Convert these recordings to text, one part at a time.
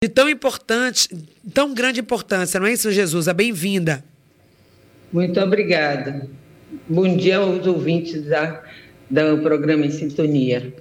de tão importante, tão grande importância, não é isso, Jesus? Bem-vinda. Muito obrigada. Bom dia aos ouvintes da, do programa Em Sintonia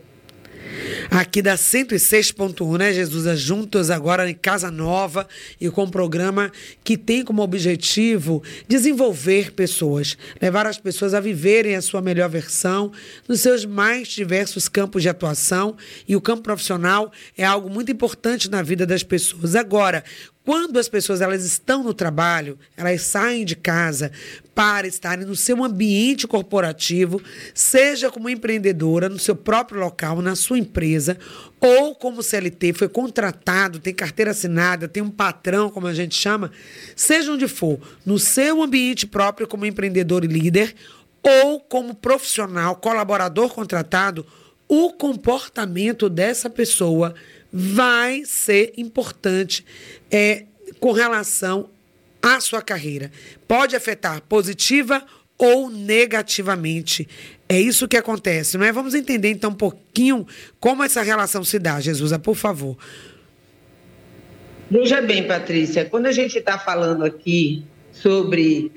aqui da 106.1, né, Jesus? Juntos agora em Casa Nova e com um programa que tem como objetivo desenvolver pessoas, levar as pessoas a viverem a sua melhor versão nos seus mais diversos campos de atuação. E o campo profissional é algo muito importante na vida das pessoas. Agora, quando as pessoas elas estão no trabalho, elas saem de casa para estarem no seu ambiente corporativo, seja como empreendedora no seu próprio local, na sua empresa, ou como CLT, foi contratado, tem carteira assinada, tem um patrão, como a gente chama, seja onde for, no seu ambiente próprio como empreendedor e líder, ou como profissional, colaborador contratado, o comportamento dessa pessoa vai ser importante é, com relação à sua carreira. Pode afetar positiva ou negativamente. É isso que acontece, não é? Vamos entender então um pouquinho como essa relação se dá, Jesusa, por favor. Veja bem, Patrícia, quando a gente está falando aqui sobre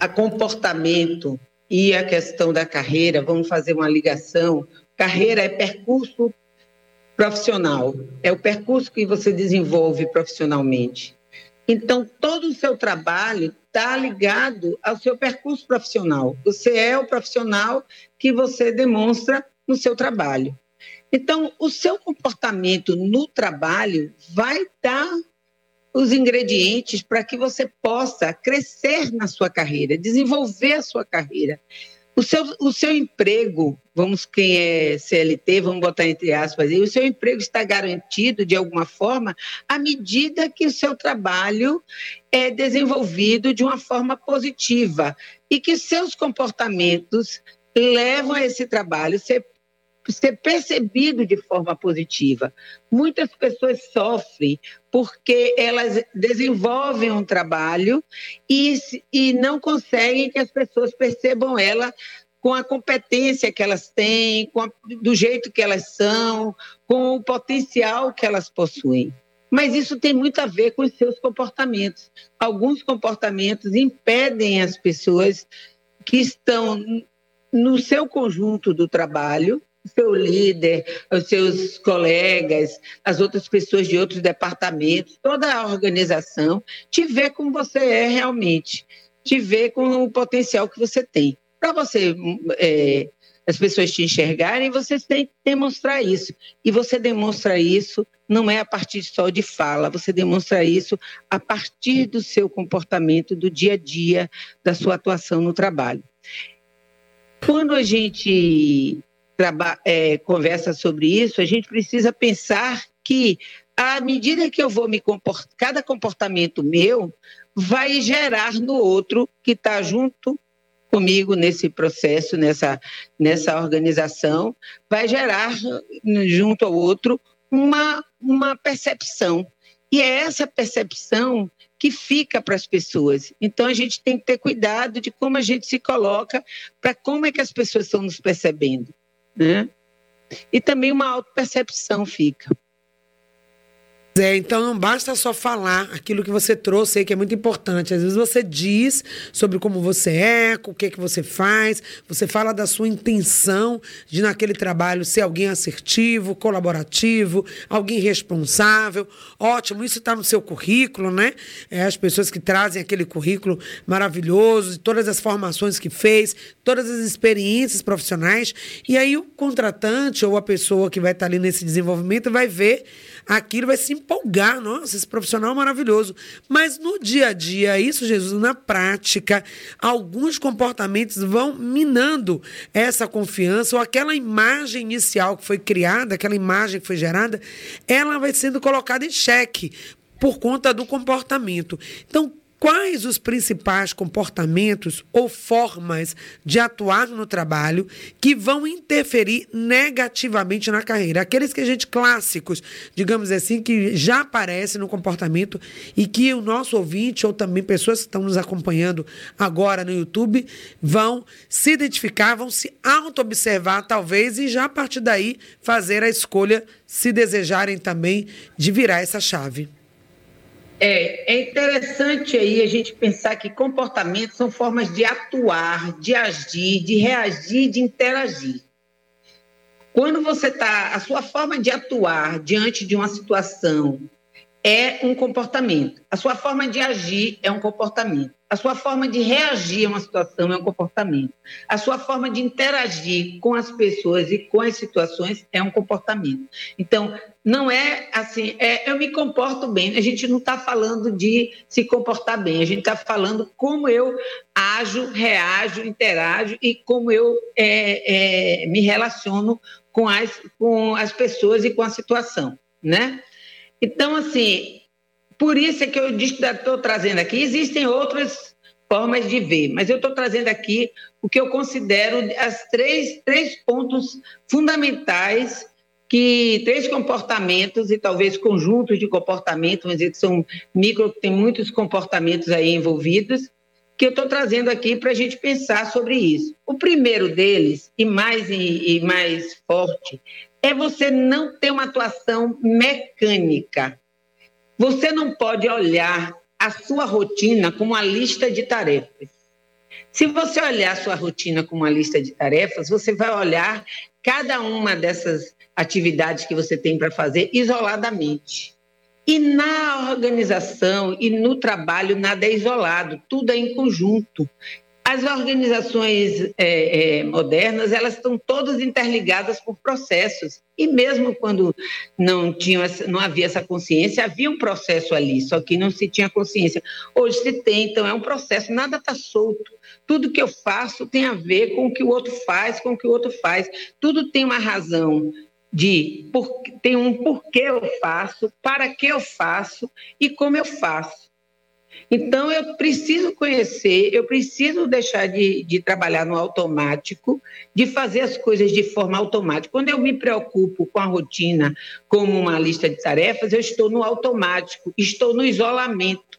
a comportamento e a questão da carreira, vamos fazer uma ligação. Carreira é percurso profissional, é o percurso que você desenvolve profissionalmente. Então, todo o seu trabalho está ligado ao seu percurso profissional. Você é o profissional que você demonstra no seu trabalho. Então, o seu comportamento no trabalho vai dar os ingredientes para que você possa crescer na sua carreira, desenvolver a sua carreira. O seu, o seu emprego, vamos, quem é CLT, vamos botar entre aspas aí, o seu emprego está garantido de alguma forma à medida que o seu trabalho é desenvolvido de uma forma positiva e que seus comportamentos levam a esse trabalho ser ser percebido de forma positiva. Muitas pessoas sofrem porque elas desenvolvem um trabalho e, e não conseguem que as pessoas percebam ela com a competência que elas têm, a, do jeito que elas são, com o potencial que elas possuem. Mas isso tem muito a ver com os seus comportamentos. Alguns comportamentos impedem as pessoas que estão no seu conjunto do trabalho seu líder, os seus colegas, as outras pessoas de outros departamentos, toda a organização, te ver como você é realmente, te ver com o potencial que você tem. Para você, é, as pessoas te enxergarem, você tem que demonstrar isso. E você demonstra isso não é a partir só de fala, você demonstra isso a partir do seu comportamento, do dia a dia, da sua atuação no trabalho. Quando a gente é, conversa sobre isso, a gente precisa pensar que, à medida que eu vou me comportar, cada comportamento meu vai gerar no outro que está junto comigo nesse processo, nessa, nessa organização, vai gerar junto ao outro uma, uma percepção. E é essa percepção que fica para as pessoas. Então a gente tem que ter cuidado de como a gente se coloca para como é que as pessoas estão nos percebendo né? E também uma autopercepção fica. É, então não basta só falar aquilo que você trouxe aí, que é muito importante. Às vezes você diz sobre como você é, o que é que você faz, você fala da sua intenção de naquele trabalho ser alguém assertivo, colaborativo, alguém responsável. Ótimo, isso está no seu currículo, né? É, as pessoas que trazem aquele currículo maravilhoso, todas as formações que fez, todas as experiências profissionais. E aí o contratante ou a pessoa que vai estar ali nesse desenvolvimento vai ver aquilo, vai se empolgar. Nossa, esse profissional é maravilhoso. Mas no dia a dia, isso, Jesus, na prática, alguns comportamentos vão minando essa confiança ou aquela imagem inicial que foi criada, aquela imagem que foi gerada, ela vai sendo colocada em xeque por conta do comportamento. Então, quais os principais comportamentos ou formas de atuar no trabalho que vão interferir negativamente na carreira. Aqueles que a gente clássicos, digamos assim, que já aparecem no comportamento e que o nosso ouvinte ou também pessoas que estão nos acompanhando agora no YouTube vão se identificar, vão se auto-observar talvez e já a partir daí fazer a escolha, se desejarem também, de virar essa chave. É, é interessante aí a gente pensar que comportamentos são formas de atuar, de agir, de reagir, de interagir. Quando você está, a sua forma de atuar diante de uma situação é um comportamento. A sua forma de agir é um comportamento. A sua forma de reagir a uma situação é um comportamento. A sua forma de interagir com as pessoas e com as situações é um comportamento. Então, não é assim, é, eu me comporto bem. A gente não está falando de se comportar bem, a gente está falando como eu ajo, reajo, interajo e como eu é, é, me relaciono com as, com as pessoas e com a situação, né? Então, assim, por isso é que eu estou trazendo aqui. Existem outras formas de ver, mas eu estou trazendo aqui o que eu considero as três, três pontos fundamentais que três comportamentos e talvez conjuntos de comportamentos, vamos dizer que são micro, tem muitos comportamentos aí envolvidos, que eu estou trazendo aqui para a gente pensar sobre isso. O primeiro deles, e mais, e mais forte, é você não ter uma atuação mecânica. Você não pode olhar a sua rotina como uma lista de tarefas. Se você olhar a sua rotina como uma lista de tarefas, você vai olhar cada uma dessas atividades que você tem para fazer isoladamente. E na organização e no trabalho, nada é isolado, tudo é em conjunto. As organizações é, é, modernas, elas estão todas interligadas por processos. E mesmo quando não, tinha, não havia essa consciência, havia um processo ali, só que não se tinha consciência. Hoje se tem, então é um processo, nada está solto. Tudo que eu faço tem a ver com o que o outro faz, com o que o outro faz. Tudo tem uma razão de por, tem um porquê eu faço, para que eu faço e como eu faço. Então, eu preciso conhecer, eu preciso deixar de, de, trabalhar no automático, de fazer as coisas de forma automática. Quando eu me preocupo com a rotina como uma lista de tarefas, eu estou no automático, estou no isolamento.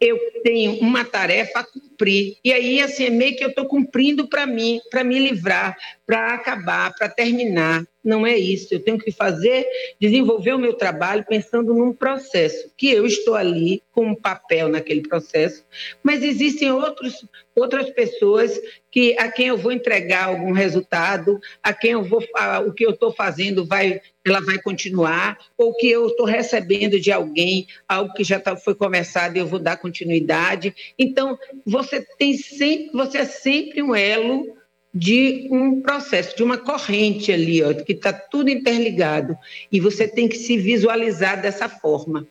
Eu tenho uma tarefa a cumprir. E aí, assim, é meio que eu estou cumprindo para mim, para me livrar, para acabar, para terminar. Não é isso. Eu tenho que fazer, desenvolver o meu trabalho pensando num processo, que eu estou ali com um papel naquele processo, mas existem outros, outras pessoas que a quem eu vou entregar algum resultado, a quem eu vou a, o que eu estou fazendo vai ela vai continuar, ou que eu estou recebendo de alguém algo que já tá, foi começado e eu vou dar continuidade. Então, você tem sempre, você é sempre um elo de um processo, de uma corrente ali, ó, que está tudo interligado. E você tem que se visualizar dessa forma.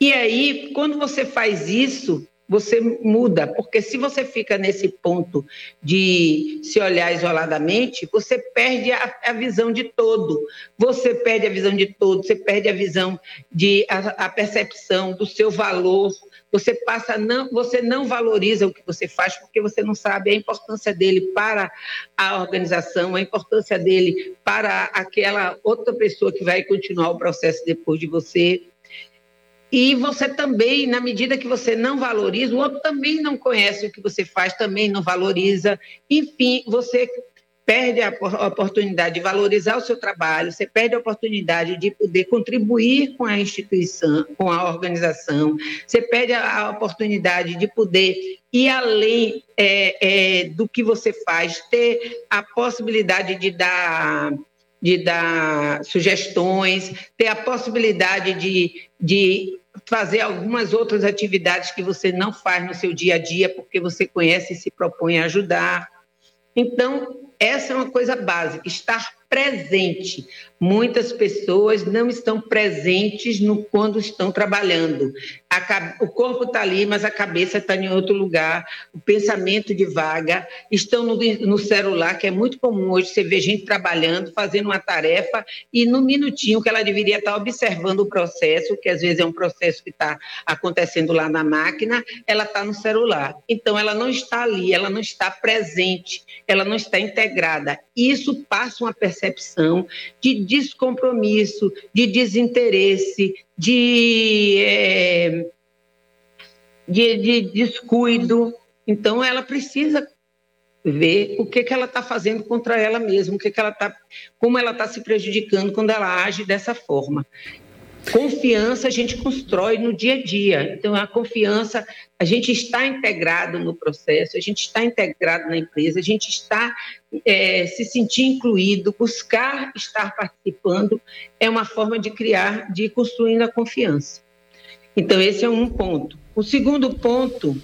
E aí, quando você faz isso, você muda, porque se você fica nesse ponto de se olhar isoladamente, você perde a, a visão de todo. Você perde a visão de todo, você perde a visão de a, a percepção do seu valor, você passa não, você não valoriza o que você faz porque você não sabe a importância dele para a organização, a importância dele para aquela outra pessoa que vai continuar o processo depois de você. E você também, na medida que você não valoriza, o outro também não conhece o que você faz, também não valoriza. Enfim, você perde a oportunidade de valorizar o seu trabalho, você perde a oportunidade de poder contribuir com a instituição, com a organização, você perde a oportunidade de poder ir além é, é, do que você faz, ter a possibilidade de dar de dar sugestões, ter a possibilidade de, de fazer algumas outras atividades que você não faz no seu dia a dia, porque você conhece e se propõe a ajudar. Então, essa é uma coisa básica, estar presente. Muitas pessoas não estão presentes no quando estão trabalhando. A, o corpo está ali, mas a cabeça está em outro lugar. O pensamento divaga. Estão no, no, celular, que é muito comum hoje você ver gente trabalhando, fazendo uma tarefa e no minutinho que ela deveria estar observando o processo, que às vezes é um processo que está acontecendo lá na máquina, ela está no celular. Então ela não está ali, ela não está presente, ela não está integrada. Isso passa uma percepção de descompromisso, de desinteresse, de, é, de, de, descuido. Então, ela precisa ver o que, que ela está fazendo contra ela mesma, o que, que ela tá, como ela está se prejudicando quando ela age dessa forma. Confiança a gente constrói no dia a dia. Então, a confiança, a gente está integrado no processo, a gente está integrado na empresa, a gente está é, se sentir incluído, buscar estar participando, é uma forma de criar, de ir construindo a confiança. Então, esse é um ponto. O segundo ponto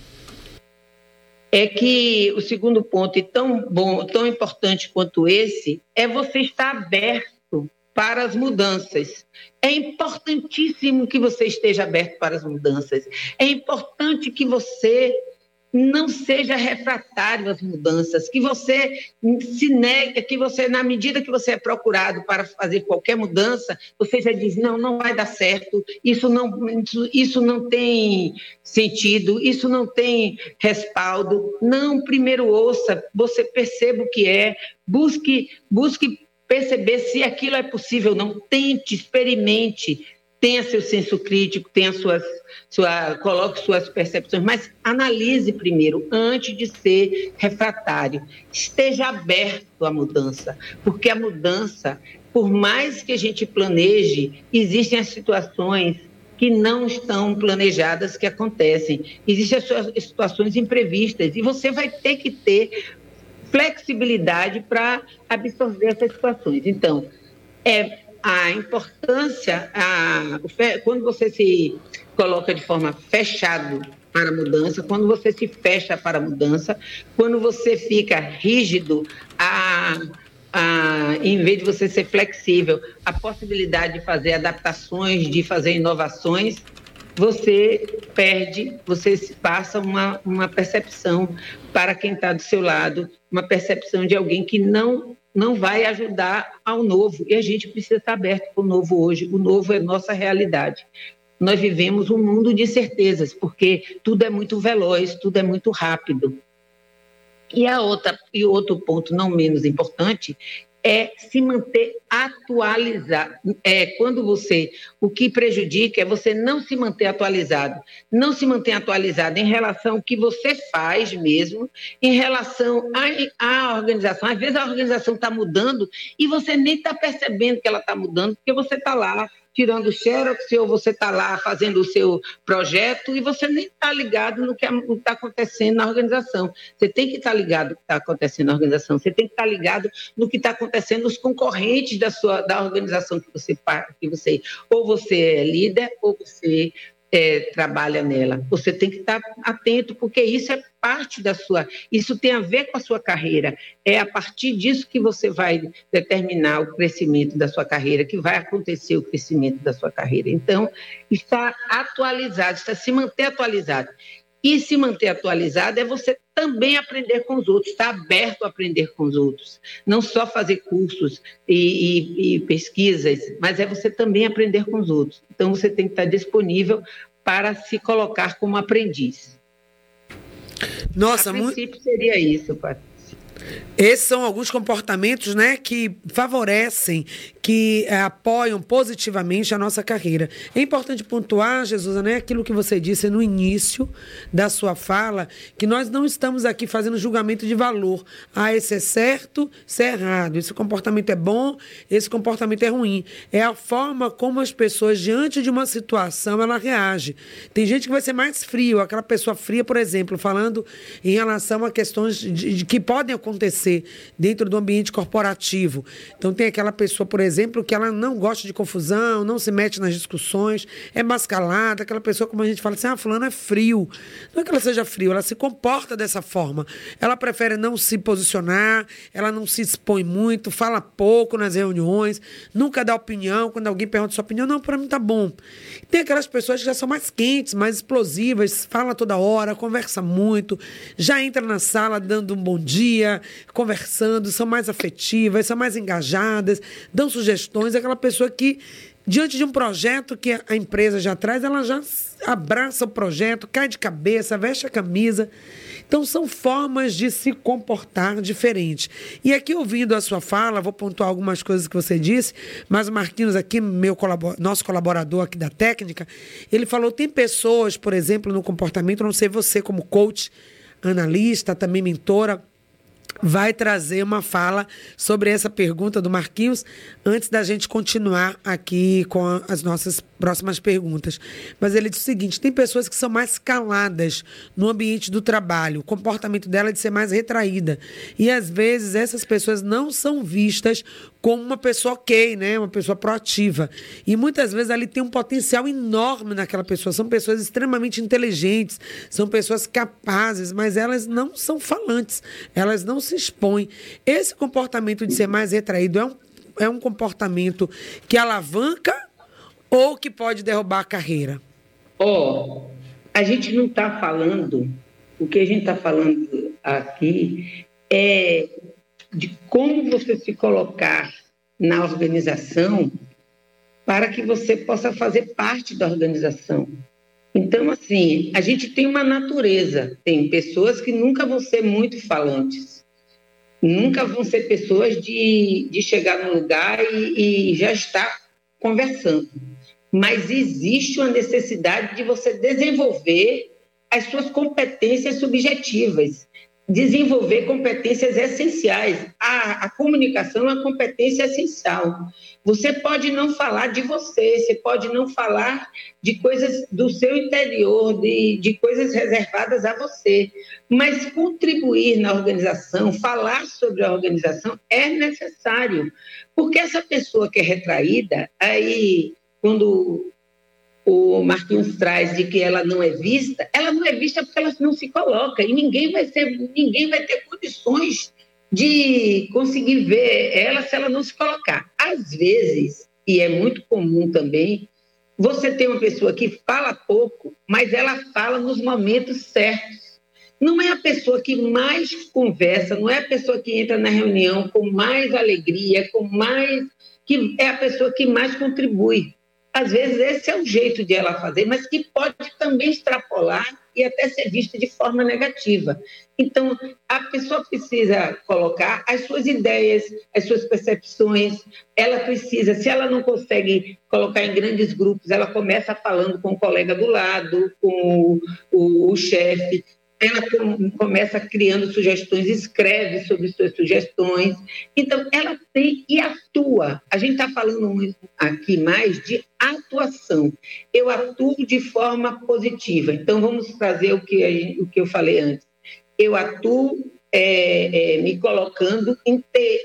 é que o segundo ponto, e tão bom, tão importante quanto esse, é você estar aberto para as mudanças. É importantíssimo que você esteja aberto para as mudanças. É importante que você não seja refratário às mudanças, que você se negue, que você, na medida que você é procurado para fazer qualquer mudança, você já diz, não, não vai dar certo, isso não, isso, isso não tem sentido, isso não tem respaldo. Não, primeiro ouça, você perceba o que é, busque, busque perceber se aquilo é possível, não tente, experimente, tenha seu senso crítico, tenha suas, sua, coloque suas percepções, mas analise primeiro, antes de ser refratário. Esteja aberto à mudança, porque a mudança, por mais que a gente planeje, existem as situações que não estão planejadas que acontecem. Existem as situações imprevistas e você vai ter que ter flexibilidade para absorver essas situações. Então, é a importância, a, quando você se coloca de forma fechado para a mudança, quando você se fecha para a mudança, quando você fica rígido, a, a, em vez de você ser flexível, a possibilidade de fazer adaptações, de fazer inovações, você perde, você passa uma, uma percepção para quem está do seu lado, uma percepção de alguém que não não vai ajudar ao novo. E a gente precisa estar aberto para o novo hoje. O novo é nossa realidade. Nós vivemos um mundo de certezas, porque tudo é muito veloz, tudo é muito rápido. E a outra e outro ponto não menos importante é se manter atualizado. É quando você, o que prejudica é você não se manter atualizado, não se manter atualizado em relação ao que você faz mesmo, em relação à organização. Às vezes a organização está mudando e você nem está percebendo que ela está mudando, porque você está lá tirando xerox, ou você está lá fazendo o seu projeto e você nem está ligado no que está acontecendo na organização. Você tem que estar tá ligado no que está acontecendo na organização, você tem que estar tá ligado no que está acontecendo nos concorrentes da sua da organização que você, que você ou você é líder ou você é, trabalha nela. Você tem que estar atento, porque isso é parte da sua. Isso tem a ver com a sua carreira. É a partir disso que você vai determinar o crescimento da sua carreira, que vai acontecer o crescimento da sua carreira. Então, está atualizado, está se manter atualizado. E se manter atualizado é você também aprender com os outros, estar aberto a aprender com os outros. Não só fazer cursos e, e, e pesquisas, mas é você também aprender com os outros. Então, você tem que estar disponível para se colocar como aprendiz. Nossa, a princípio muito... seria isso, Patrícia. Esses são alguns comportamentos né, que favorecem, que é, apoiam positivamente a nossa carreira. É importante pontuar, Jesus, né, aquilo que você disse no início da sua fala, que nós não estamos aqui fazendo julgamento de valor. Ah, esse é certo, esse é errado, esse comportamento é bom, esse comportamento é ruim. É a forma como as pessoas, diante de uma situação, ela reage. Tem gente que vai ser mais frio, aquela pessoa fria, por exemplo, falando em relação a questões de, de que podem acontecer acontecer dentro do ambiente corporativo. Então, tem aquela pessoa, por exemplo, que ela não gosta de confusão, não se mete nas discussões, é mascalada, aquela pessoa, como a gente fala assim, ah, fulano é frio. Não é que ela seja frio, ela se comporta dessa forma. Ela prefere não se posicionar, ela não se expõe muito, fala pouco nas reuniões, nunca dá opinião. Quando alguém pergunta sua opinião, não, para mim tá bom. Tem aquelas pessoas que já são mais quentes, mais explosivas, fala toda hora, conversa muito, já entra na sala dando um bom dia, conversando, são mais afetivas, são mais engajadas, dão sugestões. Aquela pessoa que, diante de um projeto que a empresa já traz, ela já abraça o projeto, cai de cabeça, veste a camisa. Então, são formas de se comportar diferente. E aqui, ouvindo a sua fala, vou pontuar algumas coisas que você disse, mas o Marquinhos, aqui, meu colabor nosso colaborador aqui da técnica, ele falou: tem pessoas, por exemplo, no comportamento, não sei você como coach, analista, também mentora, vai trazer uma fala sobre essa pergunta do Marquinhos antes da gente continuar aqui com as nossas próximas perguntas. Mas ele diz o seguinte: tem pessoas que são mais caladas no ambiente do trabalho, o comportamento dela é de ser mais retraída. E às vezes essas pessoas não são vistas como uma pessoa ok, né? Uma pessoa proativa. E muitas vezes ali tem um potencial enorme naquela pessoa. São pessoas extremamente inteligentes, são pessoas capazes, mas elas não são falantes, elas não se expõem. Esse comportamento de ser mais retraído é um, é um comportamento que alavanca ou que pode derrubar a carreira? Ó, oh, a gente não está falando, o que a gente está falando aqui é de como você se colocar na organização para que você possa fazer parte da organização. Então, assim, a gente tem uma natureza, tem pessoas que nunca vão ser muito falantes, nunca vão ser pessoas de, de chegar no lugar e, e já estar conversando. Mas existe uma necessidade de você desenvolver as suas competências subjetivas desenvolver competências essenciais. A, a, comunicação é uma competência essencial. Você pode não falar de você, você pode não falar de coisas do seu interior, de, de coisas reservadas a você, mas contribuir na organização, falar sobre a organização é necessário, porque essa pessoa que é retraída, aí quando o Marquinhos traz de que ela não é vista, ela não é vista porque ela não se coloca e ninguém vai ser, ninguém vai ter condições de conseguir ver ela se ela não se colocar. Às vezes, e é muito comum também, você tem uma pessoa que fala pouco, mas ela fala nos momentos certos. Não é a pessoa que mais conversa, não é a pessoa que entra na reunião com mais alegria, com mais que é a pessoa que mais contribui. Às vezes esse é o jeito de ela fazer, mas que pode também extrapolar e até ser visto de forma negativa. Então, a pessoa precisa colocar as suas ideias, as suas percepções, ela precisa, se ela não consegue colocar em grandes grupos, ela começa falando com o colega do lado, com o, o, o chefe, ela começa criando sugestões, escreve sobre suas sugestões. Então, ela tem e atua. A gente está falando aqui mais de atuação. Eu atuo de forma positiva. Então, vamos trazer o que, o que eu falei antes. Eu atuo é, é, me colocando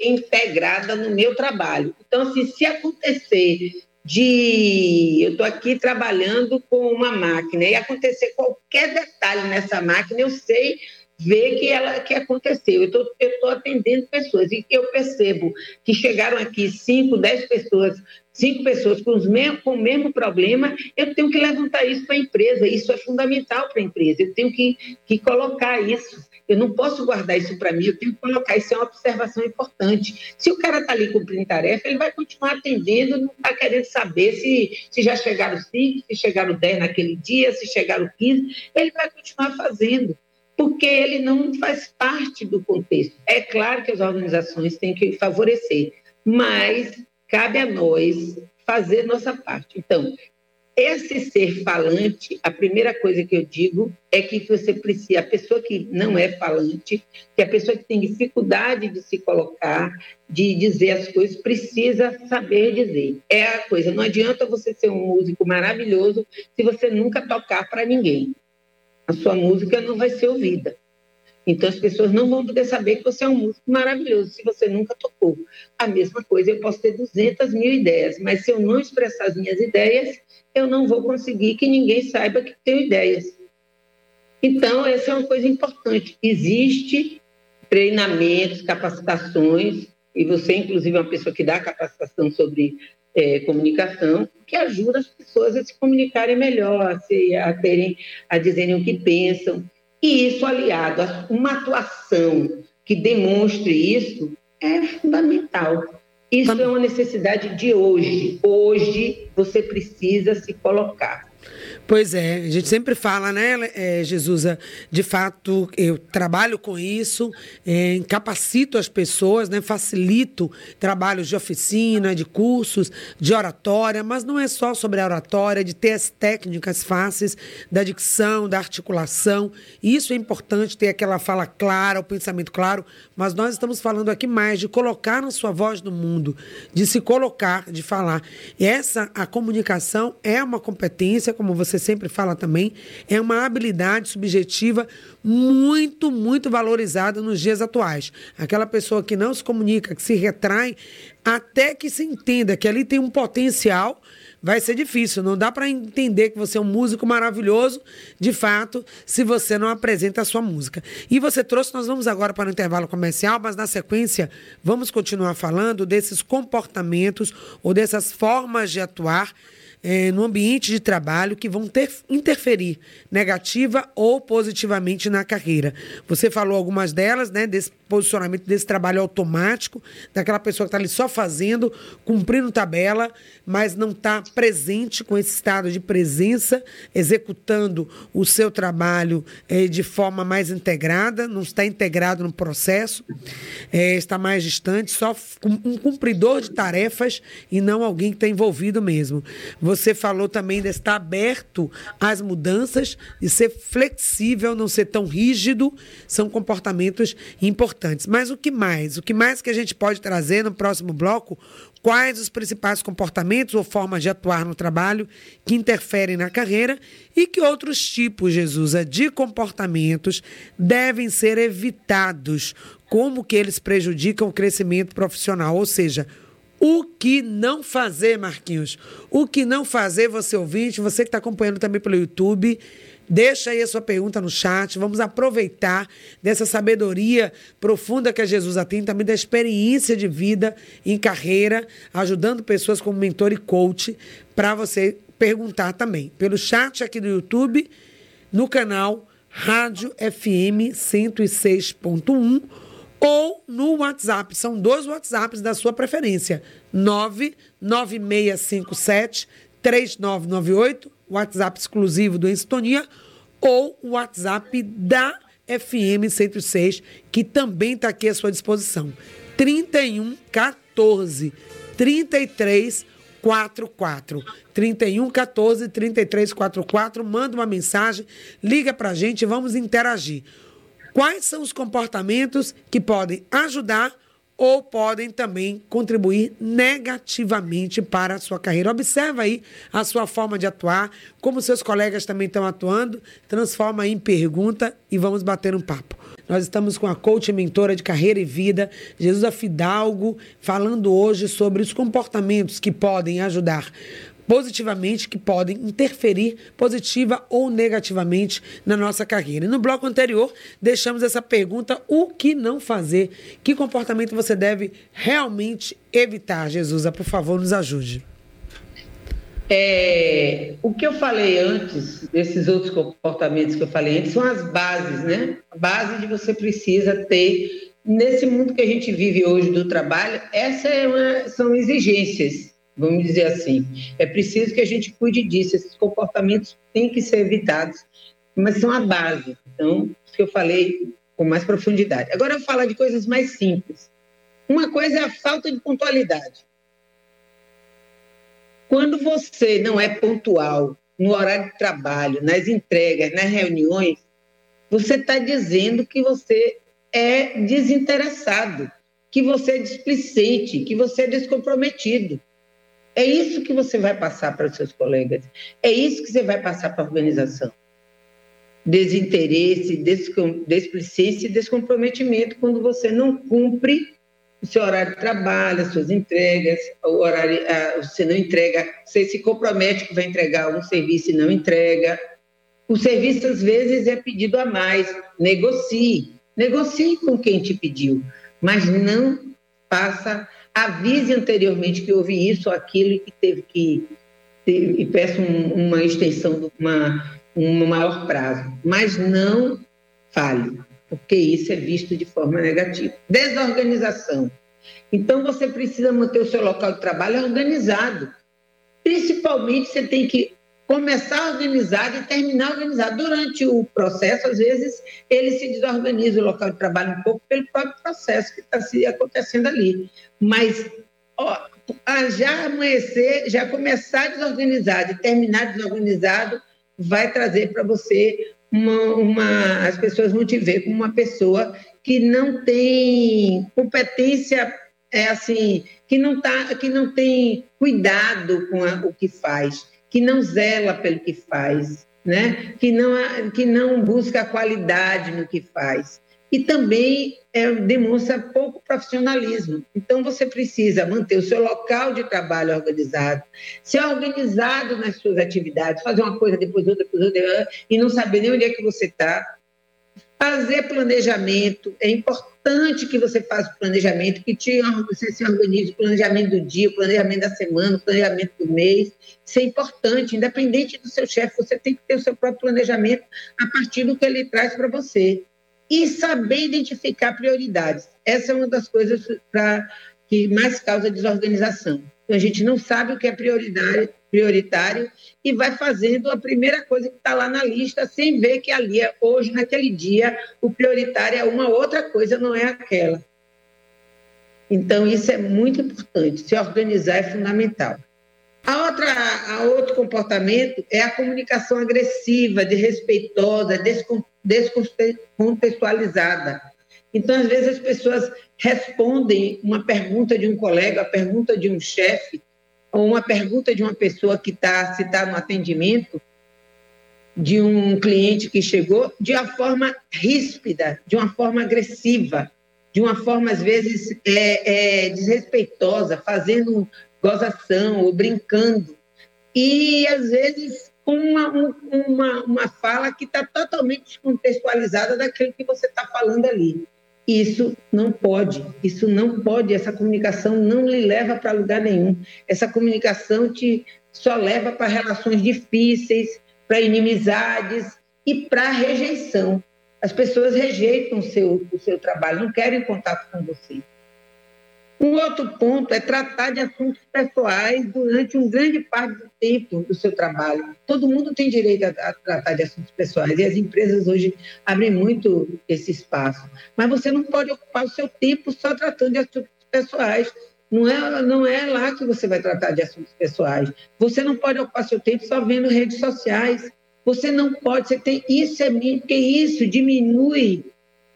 integrada no meu trabalho. Então, assim, se acontecer de eu estou aqui trabalhando com uma máquina e acontecer qualquer detalhe nessa máquina, eu sei ver que ela que aconteceu. Eu estou atendendo pessoas e eu percebo que chegaram aqui cinco, dez pessoas, cinco pessoas com, os mesmo, com o mesmo problema, eu tenho que levantar isso para a empresa. Isso é fundamental para a empresa. Eu tenho que, que colocar isso. Eu não posso guardar isso para mim, eu tenho que colocar. Isso é uma observação importante. Se o cara está ali cumprindo tarefa, ele vai continuar atendendo, não está querendo saber se, se já chegaram cinco, se chegaram dez naquele dia, se chegaram quinze. Ele vai continuar fazendo, porque ele não faz parte do contexto. É claro que as organizações têm que favorecer, mas cabe a nós fazer nossa parte. Então, esse ser falante, a primeira coisa que eu digo é que você precisa, a pessoa que não é falante, que a pessoa que tem dificuldade de se colocar, de dizer as coisas, precisa saber dizer. É a coisa, não adianta você ser um músico maravilhoso se você nunca tocar para ninguém. A sua música não vai ser ouvida. Então as pessoas não vão poder saber que você é um músico maravilhoso se você nunca tocou. A mesma coisa, eu posso ter 200 mil ideias, mas se eu não expressar as minhas ideias, eu não vou conseguir que ninguém saiba que tenho ideias. Então, essa é uma coisa importante. Existe treinamentos, capacitações, e você, inclusive, é uma pessoa que dá capacitação sobre é, comunicação, que ajuda as pessoas a se comunicarem melhor, a, se, a, terem, a dizerem o que pensam. E isso aliado a uma atuação que demonstre isso é fundamental. Isso é uma necessidade de hoje. Hoje você precisa se colocar. Pois é, a gente sempre fala, né, é, Jesusa? De fato, eu trabalho com isso, é, capacito as pessoas, né, facilito trabalhos de oficina, de cursos, de oratória, mas não é só sobre a oratória, de ter as técnicas fáceis da dicção, da articulação. Isso é importante, ter aquela fala clara, o pensamento claro, mas nós estamos falando aqui mais de colocar na sua voz no mundo, de se colocar, de falar. E essa, a comunicação é uma competência, como você você sempre fala também, é uma habilidade subjetiva muito, muito valorizada nos dias atuais. Aquela pessoa que não se comunica, que se retrai, até que se entenda que ali tem um potencial vai ser difícil. Não dá para entender que você é um músico maravilhoso, de fato, se você não apresenta a sua música. E você trouxe, nós vamos agora para o intervalo comercial, mas na sequência vamos continuar falando desses comportamentos ou dessas formas de atuar é, no ambiente de trabalho que vão ter, interferir negativa ou positivamente na carreira. Você falou algumas delas, né, desse posicionamento desse trabalho automático, daquela pessoa que está ali só fazendo, cumprindo tabela, mas não está presente com esse estado de presença, executando o seu trabalho é, de forma mais integrada, não está integrado no processo, é, está mais distante, só um cumpridor de tarefas e não alguém que está envolvido mesmo. Você falou também de estar aberto às mudanças, de ser flexível, não ser tão rígido, são comportamentos importantes. Mas o que mais? O que mais que a gente pode trazer no próximo bloco? Quais os principais comportamentos ou formas de atuar no trabalho que interferem na carreira e que outros tipos, Jesus, de comportamentos devem ser evitados? Como que eles prejudicam o crescimento profissional? Ou seja, o que não fazer, Marquinhos? O que não fazer, você ouvinte, você que está acompanhando também pelo YouTube, deixa aí a sua pergunta no chat. Vamos aproveitar dessa sabedoria profunda que a Jesus tem, também da experiência de vida em carreira, ajudando pessoas como mentor e coach, para você perguntar também. Pelo chat aqui do YouTube, no canal Rádio FM 106.1 ou no WhatsApp. São dois WhatsApps da sua preferência. 99657 3998, WhatsApp exclusivo do Ensintonia, ou o WhatsApp da FM 106, que também está aqui à sua disposição. 31 14 33 44 31 14 33 44. Manda uma mensagem, liga para a gente, vamos interagir. Quais são os comportamentos que podem ajudar ou podem também contribuir negativamente para a sua carreira. Observa aí a sua forma de atuar, como seus colegas também estão atuando, transforma em pergunta e vamos bater um papo. Nós estamos com a coach mentora de carreira e vida, Jesus Fidalgo, falando hoje sobre os comportamentos que podem ajudar positivamente que podem interferir positiva ou negativamente na nossa carreira. E no bloco anterior, deixamos essa pergunta: o que não fazer? Que comportamento você deve realmente evitar? Jesus, por favor, nos ajude. É, o que eu falei antes, desses outros comportamentos que eu falei antes, são as bases, né? A base de você precisa ter, nesse mundo que a gente vive hoje do trabalho, essas é são exigências vamos dizer assim. É preciso que a gente cuide disso, esses comportamentos têm que ser evitados, mas são a base. Então, isso que eu falei com mais profundidade. Agora eu falo de coisas mais simples. Uma coisa é a falta de pontualidade. Quando você não é pontual no horário de trabalho, nas entregas, nas reuniões, você está dizendo que você é desinteressado, que você é displicente, que você é descomprometido. É isso que você vai passar para os seus colegas. É isso que você vai passar para a organização. Desinteresse, desplicência e descomprometimento quando você não cumpre o seu horário de trabalho, as suas entregas, o horário, você não entrega, você se compromete que vai entregar um serviço e não entrega. O serviço, às vezes, é pedido a mais. Negocie. Negocie com quem te pediu, mas não faça avise anteriormente que houve isso ou aquilo e que teve que e peça um, uma extensão, uma, um maior prazo, mas não fale, porque isso é visto de forma negativa. Desorganização. Então você precisa manter o seu local de trabalho organizado. Principalmente você tem que começar organizado e terminar organizado. Durante o processo, às vezes, ele se desorganiza o local de trabalho um pouco pelo próprio processo que está se acontecendo ali. Mas ó, já amanhecer, já começar desorganizado e terminar desorganizado, vai trazer para você uma, uma. As pessoas vão te ver como uma pessoa que não tem competência, é assim, que não, tá, que não tem cuidado com a, o que faz que não zela pelo que faz, né? que, não, que não busca a qualidade no que faz. E também é, demonstra pouco profissionalismo. Então, você precisa manter o seu local de trabalho organizado, ser organizado nas suas atividades, fazer uma coisa depois outra, depois outra, e não saber nem onde é que você está, Fazer planejamento, é importante que você faça o planejamento, que te, você se organize, o planejamento do dia, o planejamento da semana, o planejamento do mês. Isso é importante, independente do seu chefe, você tem que ter o seu próprio planejamento a partir do que ele traz para você. E saber identificar prioridades. Essa é uma das coisas pra, que mais causa desorganização. Então, a gente não sabe o que é prioridade, prioritário e vai fazendo a primeira coisa que está lá na lista, sem ver que ali, é, hoje, naquele dia, o prioritário é uma outra coisa, não é aquela. Então, isso é muito importante. Se organizar é fundamental. A outra, a outro comportamento é a comunicação agressiva, desrespeitosa, descontextualizada. Então, às vezes, as pessoas respondem uma pergunta de um colega, a pergunta de um chefe, ou uma pergunta de uma pessoa que está se está no atendimento de um cliente que chegou de uma forma ríspida, de uma forma agressiva, de uma forma às vezes é, é, desrespeitosa, fazendo gozação ou brincando e às vezes com uma, uma, uma fala que está totalmente descontextualizada daquilo que você está falando ali. Isso não pode, isso não pode, essa comunicação não lhe leva para lugar nenhum. Essa comunicação te só leva para relações difíceis, para inimizades e para rejeição. As pessoas rejeitam o seu, o seu trabalho, não querem contato com você. Um outro ponto é tratar de assuntos pessoais durante um grande parte do tempo do seu trabalho. Todo mundo tem direito a, a, tratar de assuntos pessoais e as empresas hoje abrem muito esse espaço. Mas você não pode ocupar o seu tempo só tratando de assuntos pessoais. Não é, não é lá que você vai tratar de assuntos pessoais. Você não pode ocupar seu tempo só vendo redes sociais. Você não pode, você tem isso é porque isso diminui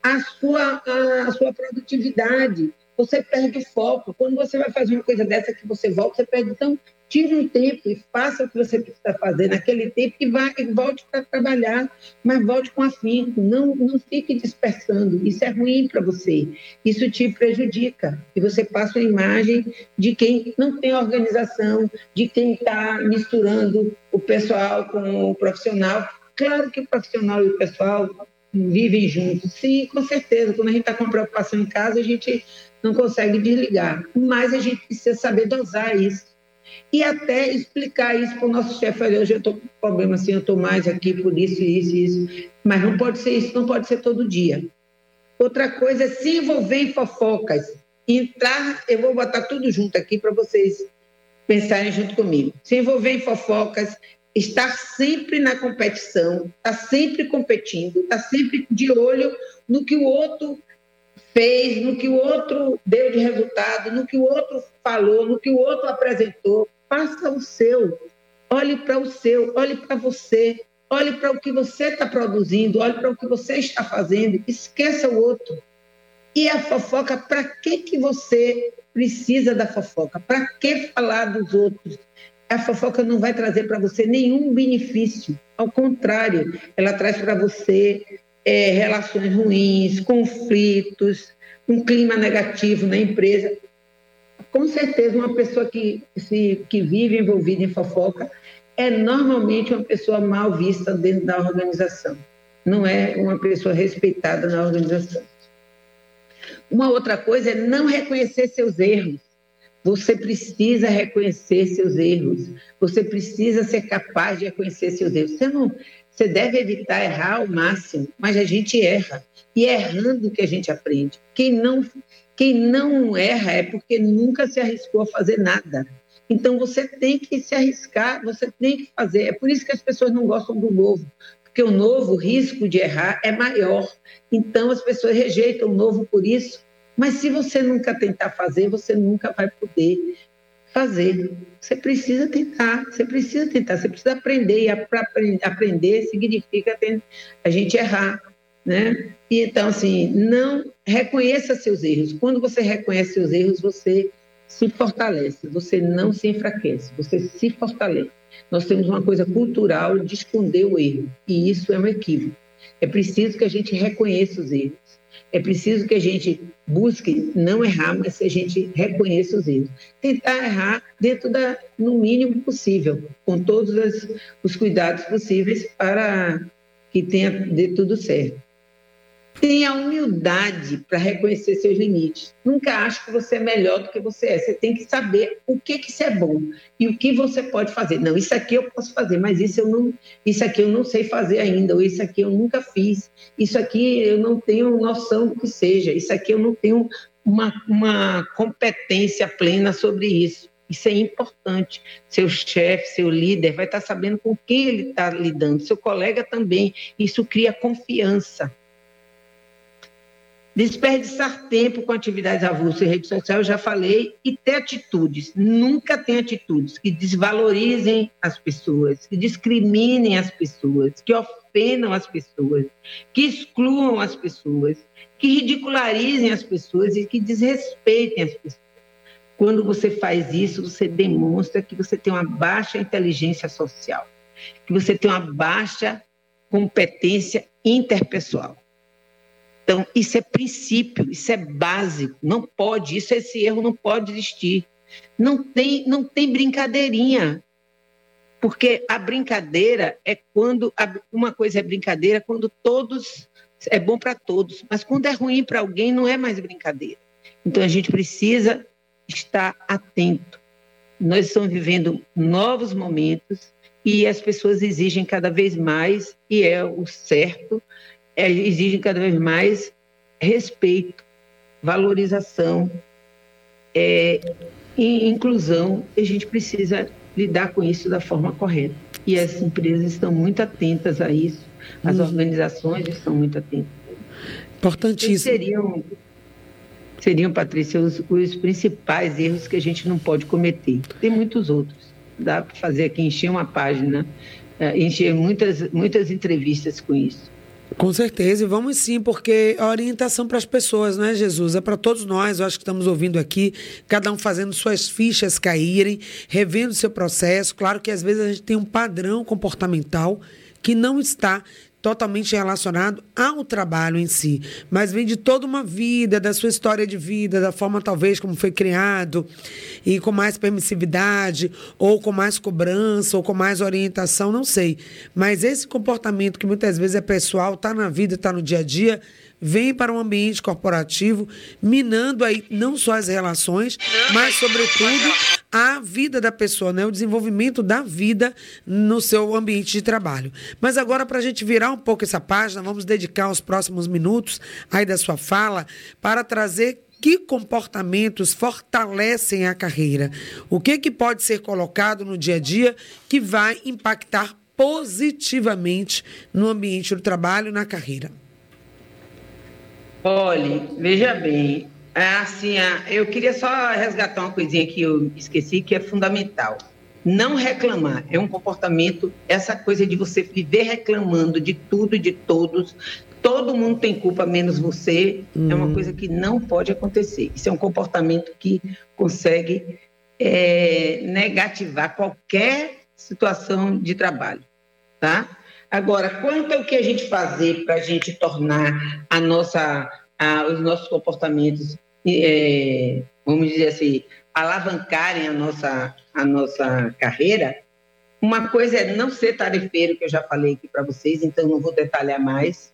a sua, a, a sua produtividade você perde o foco. Quando você vai fazer uma coisa dessa que você volta, você perde. Então, tire um tempo e faça o que você precisa fazer naquele tempo e, vá, e volte para trabalhar, mas volte com afinco. Não, não fique dispersando. Isso é ruim para você. Isso te prejudica. E você passa a imagem de quem não tem organização, de quem está misturando o pessoal com o profissional. Claro que o profissional e o pessoal vivem juntos. Sim, com certeza. Quando a gente está com preocupação em casa, a gente não consegue desligar. Mas a gente precisa saber dosar isso. E até explicar isso para o nosso chefe. Olha, hoje eu estou com problema assim, eu estou mais aqui por isso, isso, isso. Mas não pode ser isso, não pode ser todo dia. Outra coisa é se envolver em fofocas. Entrar, eu vou botar tudo junto aqui para vocês pensarem junto comigo. Se envolver em fofocas, estar sempre na competição, estar tá sempre competindo, estar tá sempre de olho no que o outro fez, no que o outro deu de resultado, no que o outro falou, no que o outro apresentou. Faça o seu. Olhe para o seu, olhe para você, olhe para o que você está produzindo, olhe para o que você está fazendo, esqueça o outro. E a fofoca, para que, que você precisa da fofoca? Para que falar dos outros? A fofoca não vai trazer para você nenhum benefício. Ao contrário, ela traz para você é, relações ruins, conflitos, um clima negativo na empresa. Com certeza, uma pessoa que, se, que vive envolvida em fofoca é normalmente uma pessoa mal vista dentro da organização, não é uma pessoa respeitada na organização. Uma outra coisa é não reconhecer seus erros. Você precisa reconhecer seus erros. Você precisa ser capaz de reconhecer seus erros. Você não, você deve evitar errar ao máximo, mas a gente erra. E é errando que a gente aprende. Quem não, quem não erra é porque nunca se arriscou a fazer nada. Então você tem que se arriscar, você tem que fazer. É por isso que as pessoas não gostam do novo, porque o novo o risco de errar é maior. Então as pessoas rejeitam o novo por isso. Mas se você nunca tentar fazer, você nunca vai poder fazer. Você precisa tentar, você precisa tentar, você precisa aprender. E para aprender significa a gente errar. Né? E, então, assim, não reconheça seus erros. Quando você reconhece seus erros, você se fortalece, você não se enfraquece, você se fortalece. Nós temos uma coisa cultural de esconder o erro, e isso é um equívoco. É preciso que a gente reconheça os erros. É preciso que a gente busque não errar, mas que a gente reconheça os erros. Tentar errar dentro da, no mínimo possível, com todos as, os cuidados possíveis para que tenha dê tudo certo. Tenha humildade para reconhecer seus limites. Nunca ache que você é melhor do que você é. Você tem que saber o que que é bom e o que você pode fazer. Não, isso aqui eu posso fazer, mas isso eu não, isso aqui eu não sei fazer ainda, ou isso aqui eu nunca fiz. Isso aqui eu não tenho noção do que seja. Isso aqui eu não tenho uma, uma competência plena sobre isso. Isso é importante. Seu chefe, seu líder vai estar sabendo com quem ele está lidando, seu colega também. Isso cria confiança. Desperdiçar tempo com atividades avulsas em rede social, eu já falei, e ter atitudes. Nunca tem atitudes que desvalorizem as pessoas, que discriminem as pessoas, que ofendam as pessoas, que excluam as pessoas, que ridicularizem as pessoas e que desrespeitem as pessoas. Quando você faz isso, você demonstra que você tem uma baixa inteligência social, que você tem uma baixa competência interpessoal. Então, isso é princípio, isso é básico, não pode, isso esse erro não pode existir. Não tem, não tem brincadeirinha. Porque a brincadeira é quando uma coisa é brincadeira quando todos é bom para todos, mas quando é ruim para alguém não é mais brincadeira. Então a gente precisa estar atento. Nós estamos vivendo novos momentos e as pessoas exigem cada vez mais e é o certo exigem cada vez mais respeito, valorização é, e inclusão. E a gente precisa lidar com isso da forma correta. E as empresas estão muito atentas a isso, as hum. organizações estão muito atentas. Importantíssimo. E seriam, seriam, Patrícia, os, os principais erros que a gente não pode cometer. Tem muitos outros. Dá para fazer aqui, encher uma página, é, encher muitas, muitas entrevistas com isso. Com certeza, e vamos sim, porque a orientação para as pessoas, não é, Jesus? É para todos nós, eu acho que estamos ouvindo aqui, cada um fazendo suas fichas caírem, revendo seu processo. Claro que às vezes a gente tem um padrão comportamental que não está totalmente relacionado ao trabalho em si, mas vem de toda uma vida, da sua história de vida, da forma talvez como foi criado, e com mais permissividade, ou com mais cobrança, ou com mais orientação, não sei. Mas esse comportamento que muitas vezes é pessoal, está na vida, está no dia a dia, vem para um ambiente corporativo, minando aí não só as relações, mas, sobretudo, a vida da pessoa, né? o desenvolvimento da vida no seu ambiente de trabalho. Mas agora, para a gente virar um pouco essa página, vamos dedicar os próximos minutos aí da sua fala para trazer que comportamentos fortalecem a carreira? O que, que pode ser colocado no dia a dia que vai impactar positivamente no ambiente do trabalho na carreira? Olhe, veja bem, é assim, eu queria só resgatar uma coisinha que eu esqueci, que é fundamental. Não reclamar é um comportamento, essa coisa de você viver reclamando de tudo e de todos, todo mundo tem culpa menos você, é uma hum. coisa que não pode acontecer. Isso é um comportamento que consegue é, negativar qualquer situação de trabalho, tá? Agora, quanto ao que a gente fazer para a gente tornar a nossa, os nossos comportamentos, é, vamos dizer assim, alavancarem a nossa, a nossa carreira, uma coisa é não ser tarefeiro, que eu já falei aqui para vocês, então não vou detalhar mais.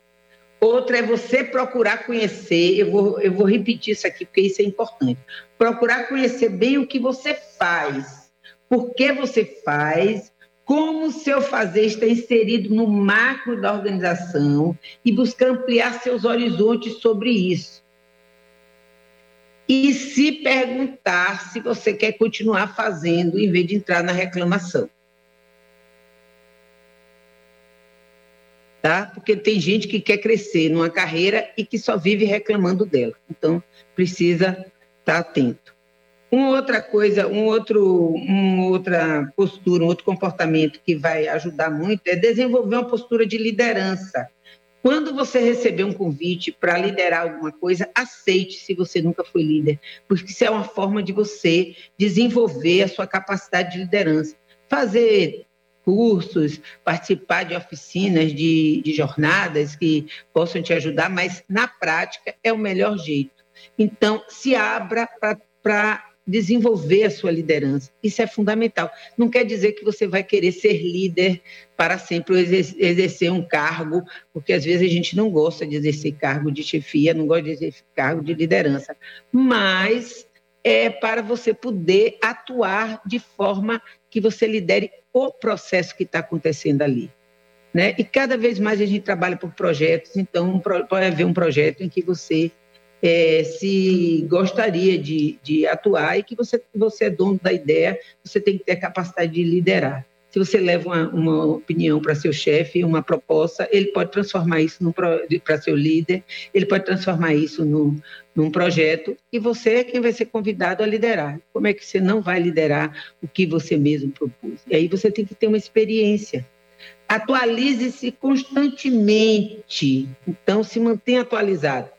Outra é você procurar conhecer, eu vou, eu vou repetir isso aqui porque isso é importante. Procurar conhecer bem o que você faz, por que você faz como o seu fazer está inserido no macro da organização e buscar ampliar seus horizontes sobre isso. e se perguntar se você quer continuar fazendo em vez de entrar na reclamação. Tá? Porque tem gente que quer crescer numa carreira e que só vive reclamando dela. Então, precisa estar atento. Uma outra coisa, um outro, uma outra postura, um outro comportamento que vai ajudar muito é desenvolver uma postura de liderança. Quando você receber um convite para liderar alguma coisa, aceite se você nunca foi líder, porque isso é uma forma de você desenvolver a sua capacidade de liderança. Fazer cursos, participar de oficinas, de, de jornadas que possam te ajudar, mas na prática é o melhor jeito. Então, se abra para desenvolver a sua liderança. Isso é fundamental. Não quer dizer que você vai querer ser líder para sempre exercer um cargo, porque às vezes a gente não gosta de exercer cargo de chefia, não gosta de exercer cargo de liderança, mas é para você poder atuar de forma que você lidere o processo que está acontecendo ali. Né? E cada vez mais a gente trabalha por projetos, então pode haver um projeto em que você é, se gostaria de, de, atuar e que você, você é dono da ideia, você tem que ter a capacidade de liderar. Se você leva uma, uma opinião para seu chefe, uma proposta, ele pode transformar isso para seu líder, ele pode transformar isso num, num projeto e você é quem vai ser convidado a liderar. Como é que você não vai liderar o que você mesmo propôs? E aí você tem que ter uma experiência. Atualize-se constantemente. Então, se mantenha atualizado.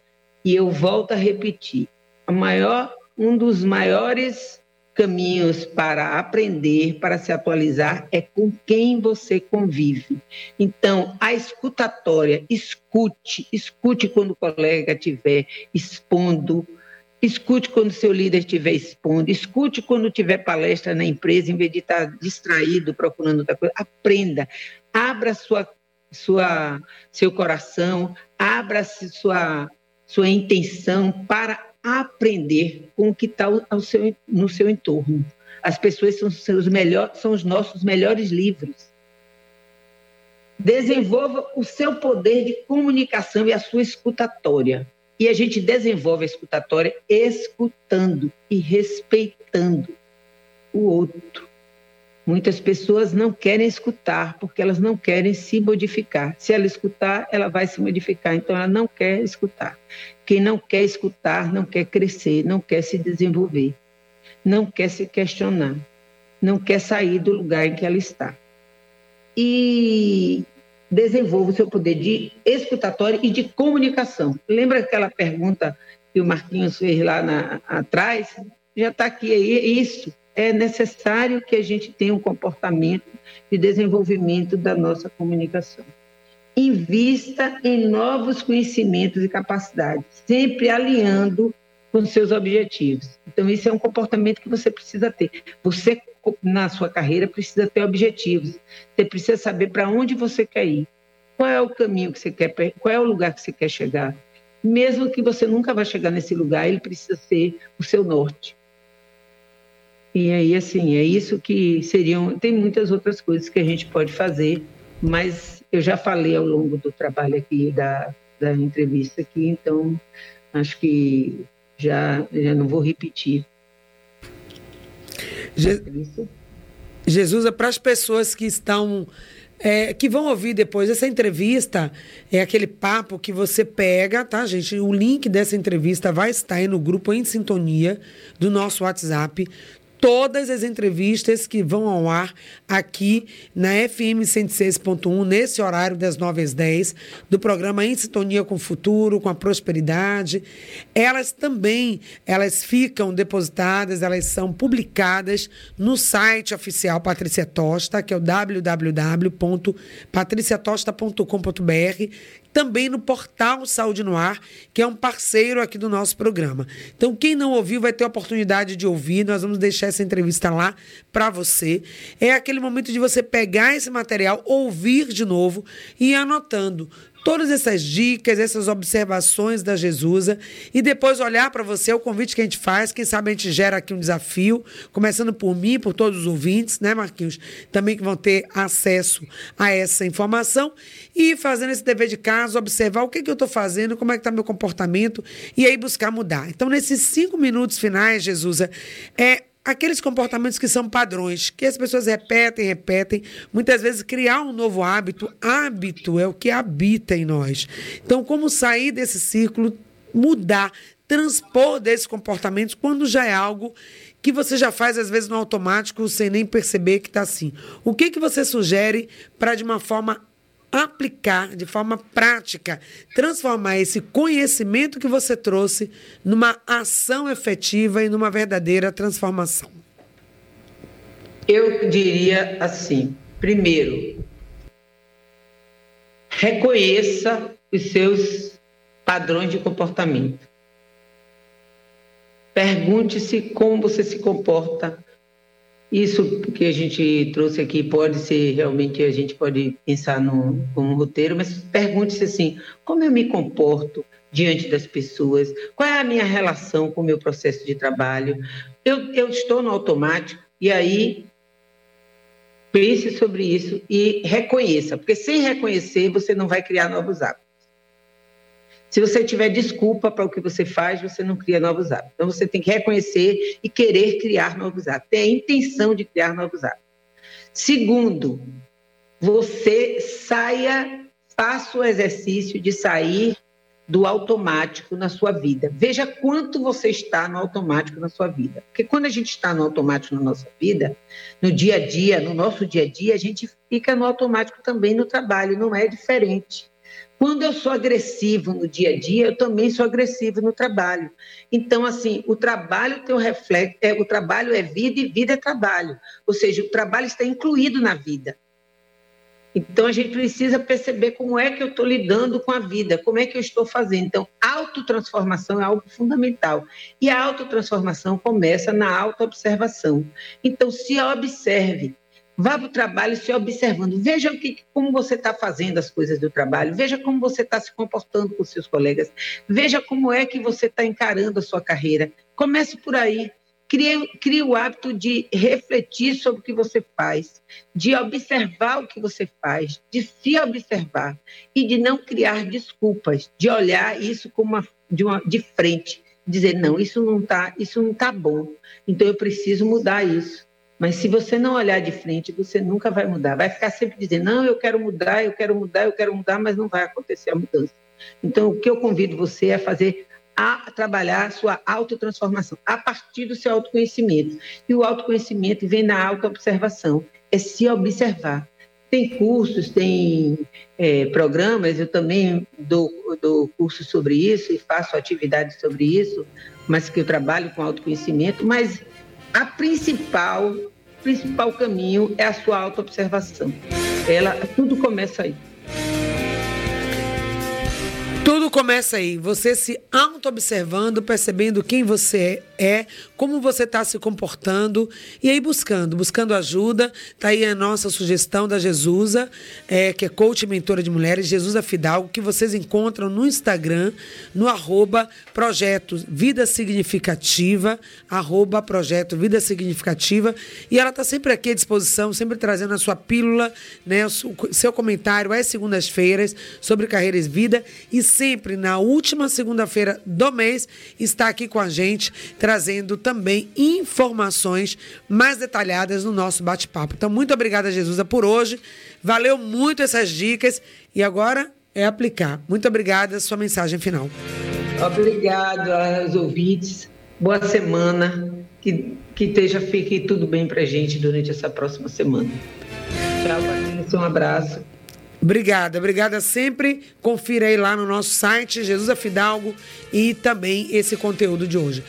E eu volto a repetir: maior, um dos maiores caminhos para aprender, para se atualizar, é com quem você convive. Então, a escutatória, escute, escute quando o colega estiver expondo, escute quando seu líder estiver expondo, escute quando tiver palestra na empresa, em vez de estar distraído procurando outra coisa, aprenda, abra sua, sua, seu coração, abra sua sua intenção para aprender com o que está no seu entorno. As pessoas são, seus melhores, são os nossos melhores livros. Desenvolva o seu poder de comunicação e a sua escutatória. E a gente desenvolve a escutatória escutando e respeitando o outro. Muitas pessoas não querem escutar porque elas não querem se modificar. Se ela escutar, ela vai se modificar. Então, ela não quer escutar. Quem não quer escutar, não quer crescer, não quer se desenvolver, não quer se questionar, não quer sair do lugar em que ela está. E desenvolva o seu poder de escutatório e de comunicação. Lembra aquela pergunta que o Marquinhos fez lá na, atrás? Já está aqui aí, é isso é necessário que a gente tenha um comportamento de desenvolvimento da nossa comunicação. Invista em novos conhecimentos e capacidades, sempre alinhando com seus objetivos. Então, isso é um comportamento que você precisa ter. Você, na sua carreira, precisa ter objetivos. Você precisa saber para onde você quer ir. Qual é o caminho que você quer, qual é o lugar que você quer chegar. Mesmo que você nunca vá chegar nesse lugar, ele precisa ser o seu norte. E aí, assim, é isso que seriam. Tem muitas outras coisas que a gente pode fazer, mas eu já falei ao longo do trabalho aqui, da, da entrevista aqui, então acho que já, já não vou repetir. Je... Jesus, é para as pessoas que estão. É, que vão ouvir depois essa entrevista, é aquele papo que você pega, tá, gente? O link dessa entrevista vai estar aí no grupo Em Sintonia do nosso WhatsApp todas as entrevistas que vão ao ar aqui na FM 106.1, nesse horário das 9 às 10, do programa Em Sintonia com o Futuro, com a Prosperidade. Elas também, elas ficam depositadas, elas são publicadas no site oficial Patrícia Tosta, que é o www.patriciatosta.com.br, também no portal Saúde no Ar, que é um parceiro aqui do nosso programa. Então, quem não ouviu vai ter a oportunidade de ouvir. Nós vamos deixar essa entrevista lá para você. É aquele momento de você pegar esse material, ouvir de novo e ir anotando todas essas dicas, essas observações da Jesusa e depois olhar para você, o convite que a gente faz, quem sabe a gente gera aqui um desafio, começando por mim, por todos os ouvintes, né, Marquinhos? Também que vão ter acesso a essa informação e fazendo esse dever de casa, observar o que, que eu estou fazendo, como é que está meu comportamento e aí buscar mudar. Então, nesses cinco minutos finais, Jesusa, é aqueles comportamentos que são padrões, que as pessoas repetem, repetem. Muitas vezes criar um novo hábito, hábito é o que habita em nós. Então, como sair desse ciclo, mudar, transpor desses comportamentos quando já é algo que você já faz às vezes no automático sem nem perceber que está assim. O que que você sugere para de uma forma aplicar de forma prática, transformar esse conhecimento que você trouxe numa ação efetiva e numa verdadeira transformação? Eu diria assim: primeiro, reconheça os seus padrões de comportamento. Pergunte-se como você se comporta isso que a gente trouxe aqui pode ser realmente, a gente pode pensar no, como roteiro, mas pergunte-se assim: como eu me comporto diante das pessoas? Qual é a minha relação com o meu processo de trabalho? Eu, eu estou no automático e aí pense sobre isso e reconheça, porque sem reconhecer você não vai criar novos hábitos. Se você tiver desculpa para o que você faz, você não cria novos hábitos. Então, você tem que reconhecer e querer criar novos hábitos, ter a intenção de criar novos hábitos. Segundo, você saia, faça o exercício de sair do automático na sua vida. Veja quanto você está no automático na sua vida. Porque quando a gente está no automático na nossa vida, no dia a dia, no nosso dia a dia, a gente fica no automático também no trabalho, não é diferente. Quando eu sou agressivo no dia a dia, eu também sou agressivo no trabalho. Então, assim, o trabalho tem um reflexo, é, o trabalho é vida e vida é trabalho. Ou seja, o trabalho está incluído na vida. Então, a gente precisa perceber como é que eu estou lidando com a vida, como é que eu estou fazendo. Então, autotransformação é algo fundamental. E a autotransformação começa na autoobservação. Então, se observe Vá para o trabalho se observando. Veja o que, como você está fazendo as coisas do trabalho. Veja como você está se comportando com seus colegas. Veja como é que você está encarando a sua carreira. Comece por aí. Crie, crie o hábito de refletir sobre o que você faz, de observar o que você faz, de se observar e de não criar desculpas, de olhar isso como uma, de, uma, de frente, dizer não, isso não está, isso não está bom. Então eu preciso mudar isso. Mas se você não olhar de frente, você nunca vai mudar. Vai ficar sempre dizendo, não, eu quero mudar, eu quero mudar, eu quero mudar, mas não vai acontecer a mudança. Então, o que eu convido você é fazer a trabalhar a sua autotransformação a partir do seu autoconhecimento. E o autoconhecimento vem na autoobservação, é se observar. Tem cursos, tem é, programas, eu também dou, dou curso sobre isso e faço atividades sobre isso, mas que eu trabalho com autoconhecimento, mas a principal, principal caminho é a sua autoobservação. Ela, tudo começa aí. Tudo começa aí, você se auto-observando, percebendo quem você é, como você está se comportando e aí buscando, buscando ajuda. Tá aí a nossa sugestão da Jesusa, é, que é coach e mentora de mulheres, Jesusa Fidalgo, que vocês encontram no Instagram, no arroba projeto Vida Significativa, arroba projeto Vida Significativa. E ela está sempre aqui à disposição, sempre trazendo a sua pílula, né, o seu comentário às segundas-feiras sobre carreiras e vida e sempre na última segunda-feira do mês está aqui com a gente, trazendo também informações mais detalhadas no nosso bate-papo. Então, muito obrigada, Jesusa, por hoje. Valeu muito essas dicas e agora é aplicar. Muito obrigada, sua mensagem final. Obrigado aos ouvintes. Boa semana. Que, que esteja, fique tudo bem para gente durante essa próxima semana. Tchau. Um abraço. Obrigada, obrigada sempre. Confira aí lá no nosso site, Jesus Fidalgo, e também esse conteúdo de hoje.